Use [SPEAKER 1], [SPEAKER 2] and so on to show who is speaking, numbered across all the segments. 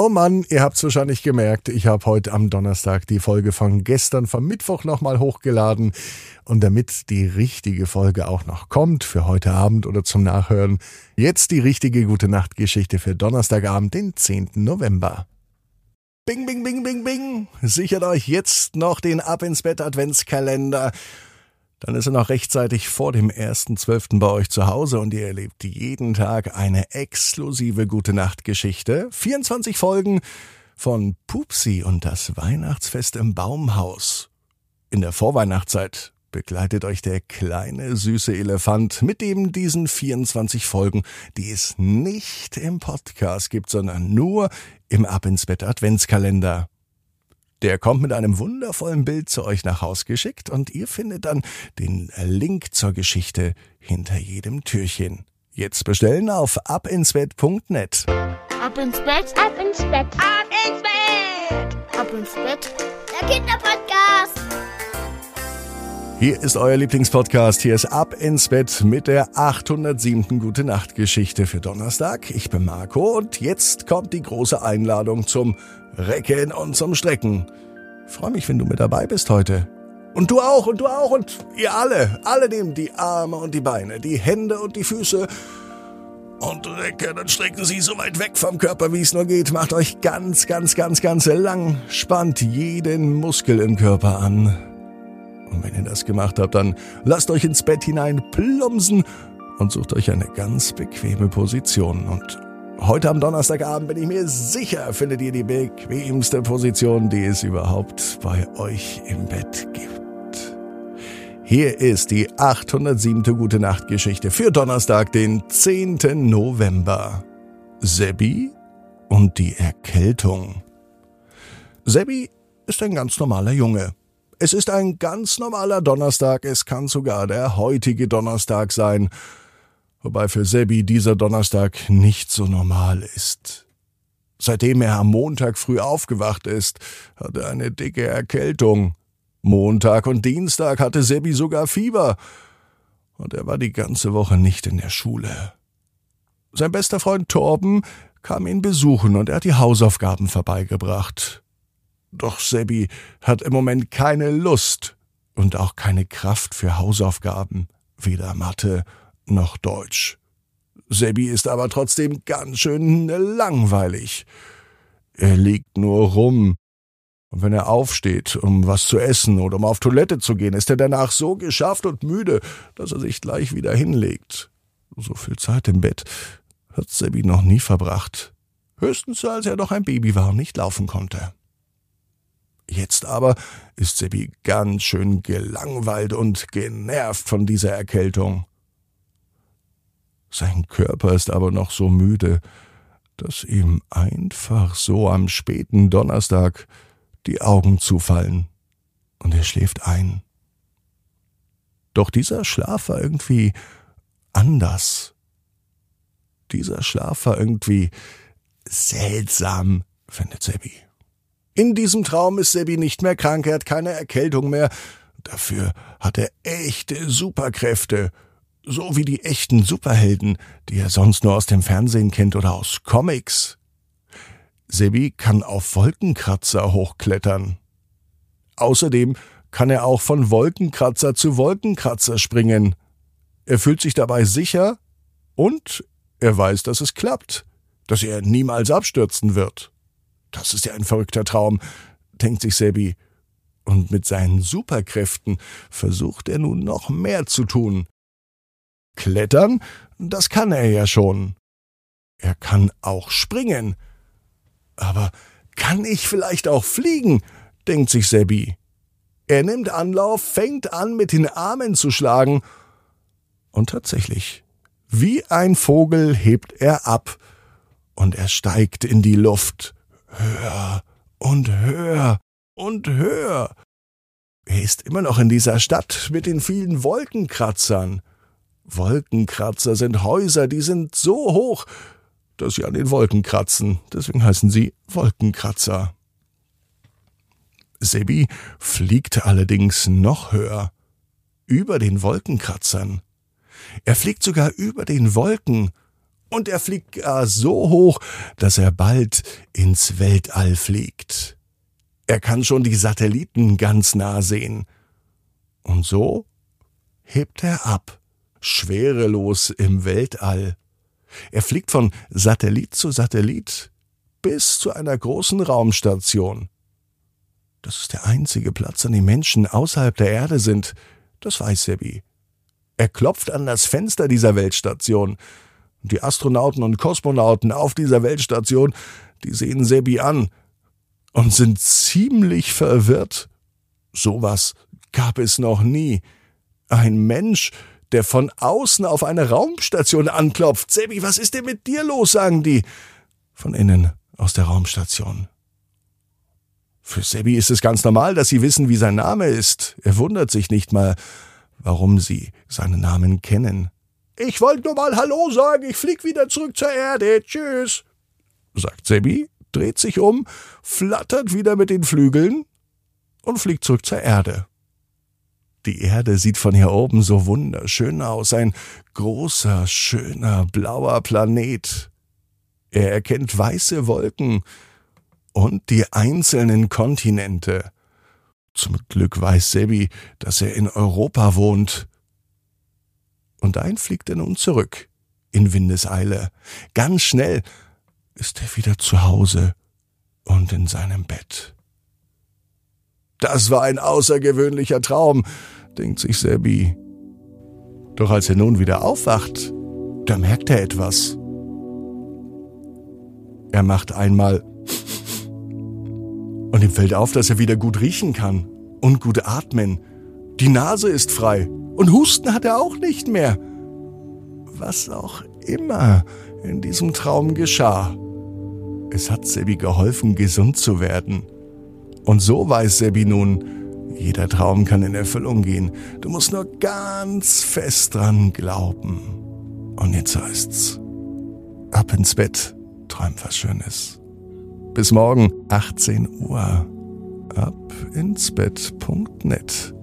[SPEAKER 1] Oh Mann, ihr habt's wahrscheinlich gemerkt, ich habe heute am Donnerstag die Folge von gestern vom Mittwoch nochmal hochgeladen. Und damit die richtige Folge auch noch kommt, für heute Abend oder zum Nachhören, jetzt die richtige gute Nachtgeschichte für Donnerstagabend, den 10. November. Bing, bing, bing, bing, bing. Sichert euch jetzt noch den Ab ins Bett Adventskalender. Dann ist er noch rechtzeitig vor dem 1.12. bei euch zu Hause und ihr erlebt jeden Tag eine exklusive Gute Nacht Geschichte. 24 Folgen von Pupsi und das Weihnachtsfest im Baumhaus. In der Vorweihnachtszeit begleitet euch der kleine süße Elefant mit eben diesen 24 Folgen, die es nicht im Podcast gibt, sondern nur im Ab ins Bett Adventskalender. Der kommt mit einem wundervollen Bild zu euch nach Haus geschickt und ihr findet dann den Link zur Geschichte hinter jedem Türchen. Jetzt bestellen auf abinsbett.net.
[SPEAKER 2] Ab ins Bett, ab ins Bett, ab ins Bett, ab ins Bett, der Kinderpodcast.
[SPEAKER 1] Hier ist euer Lieblingspodcast. Hier ist Ab ins Bett mit der 807. Gute Nacht Geschichte für Donnerstag. Ich bin Marco und jetzt kommt die große Einladung zum Recken und zum Strecken. Freue mich, wenn du mit dabei bist heute. Und du auch, und du auch, und ihr alle. Alle nehmen die Arme und die Beine, die Hände und die Füße und recken und strecken sie so weit weg vom Körper, wie es nur geht. Macht euch ganz, ganz, ganz, ganz lang. Spannt jeden Muskel im Körper an. Und wenn ihr das gemacht habt, dann lasst euch ins Bett hinein plumpsen und sucht euch eine ganz bequeme Position. Und Heute am Donnerstagabend bin ich mir sicher, findet ihr die bequemste Position, die es überhaupt bei euch im Bett gibt. Hier ist die 807. Gute Nacht Geschichte für Donnerstag, den 10. November. Sebi und die Erkältung. Sebi ist ein ganz normaler Junge. Es ist ein ganz normaler Donnerstag, es kann sogar der heutige Donnerstag sein wobei für Sebi dieser Donnerstag nicht so normal ist. Seitdem er am Montag früh aufgewacht ist, hat er eine dicke Erkältung. Montag und Dienstag hatte Sebi sogar Fieber. Und er war die ganze Woche nicht in der Schule. Sein bester Freund Torben kam ihn besuchen und er hat die Hausaufgaben vorbeigebracht. Doch Sebi hat im Moment keine Lust und auch keine Kraft für Hausaufgaben, weder Mathe noch Deutsch. Sebi ist aber trotzdem ganz schön langweilig. Er liegt nur rum. Und wenn er aufsteht, um was zu essen oder um auf Toilette zu gehen, ist er danach so geschafft und müde, dass er sich gleich wieder hinlegt. So viel Zeit im Bett hat Sebi noch nie verbracht. Höchstens, als er noch ein Baby war und nicht laufen konnte. Jetzt aber ist Sebi ganz schön gelangweilt und genervt von dieser Erkältung. Sein Körper ist aber noch so müde, dass ihm einfach so am späten Donnerstag die Augen zufallen und er schläft ein. Doch dieser Schlaf war irgendwie anders. Dieser Schlaf war irgendwie seltsam, findet Sebi. In diesem Traum ist Sebi nicht mehr krank, er hat keine Erkältung mehr. Dafür hat er echte Superkräfte so wie die echten Superhelden, die er sonst nur aus dem Fernsehen kennt oder aus Comics. Sebi kann auf Wolkenkratzer hochklettern. Außerdem kann er auch von Wolkenkratzer zu Wolkenkratzer springen. Er fühlt sich dabei sicher und er weiß, dass es klappt, dass er niemals abstürzen wird. Das ist ja ein verrückter Traum, denkt sich Sebi. Und mit seinen Superkräften versucht er nun noch mehr zu tun. Klettern, das kann er ja schon. Er kann auch springen. Aber kann ich vielleicht auch fliegen? denkt sich Sebi. Er nimmt Anlauf, fängt an, mit den Armen zu schlagen. Und tatsächlich, wie ein Vogel hebt er ab. Und er steigt in die Luft. Höher und höher und höher. Er ist immer noch in dieser Stadt mit den vielen Wolkenkratzern. Wolkenkratzer sind Häuser, die sind so hoch, dass sie an den Wolken kratzen. Deswegen heißen sie Wolkenkratzer. Sebi fliegt allerdings noch höher. Über den Wolkenkratzern. Er fliegt sogar über den Wolken Und er fliegt gar so hoch, dass er bald ins Weltall fliegt. Er kann schon die Satelliten ganz nah sehen. Und so hebt er ab, schwerelos im Weltall. Er fliegt von Satellit zu Satellit bis zu einer großen Raumstation. Das ist der einzige Platz, an dem Menschen außerhalb der Erde sind. Das weiß Sebi. Er klopft an das Fenster dieser Weltstation. Die Astronauten und Kosmonauten auf dieser Weltstation, die sehen Sebi an und sind ziemlich verwirrt. Sowas gab es noch nie. Ein Mensch, der von außen auf eine Raumstation anklopft. Sebi, was ist denn mit dir los? sagen die. Von innen aus der Raumstation. Für Sebi ist es ganz normal, dass sie wissen, wie sein Name ist. Er wundert sich nicht mal, warum sie seinen Namen kennen. Ich wollte nur mal Hallo sagen, ich flieg wieder zurück zur Erde. Tschüss, sagt Sebi, dreht sich um, flattert wieder mit den Flügeln und fliegt zurück zur Erde. Die Erde sieht von hier oben so wunderschön aus, ein großer, schöner, blauer Planet. Er erkennt weiße Wolken und die einzelnen Kontinente. Zum Glück weiß Sebi, dass er in Europa wohnt. Und ein fliegt er nun zurück, in Windeseile. Ganz schnell ist er wieder zu Hause und in seinem Bett. Das war ein außergewöhnlicher Traum, denkt sich Sebi. Doch als er nun wieder aufwacht, da merkt er etwas. Er macht einmal und ihm fällt auf, dass er wieder gut riechen kann und gut atmen. Die Nase ist frei und Husten hat er auch nicht mehr. Was auch immer in diesem Traum geschah. Es hat Sebi geholfen, gesund zu werden. Und so weiß Sebi nun, jeder Traum kann in Erfüllung gehen. Du musst nur ganz fest dran glauben. Und jetzt heißt's, ab ins Bett, träum was Schönes. Bis morgen, 18 Uhr. Ab ins Bett.net.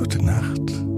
[SPEAKER 1] Gute Nacht.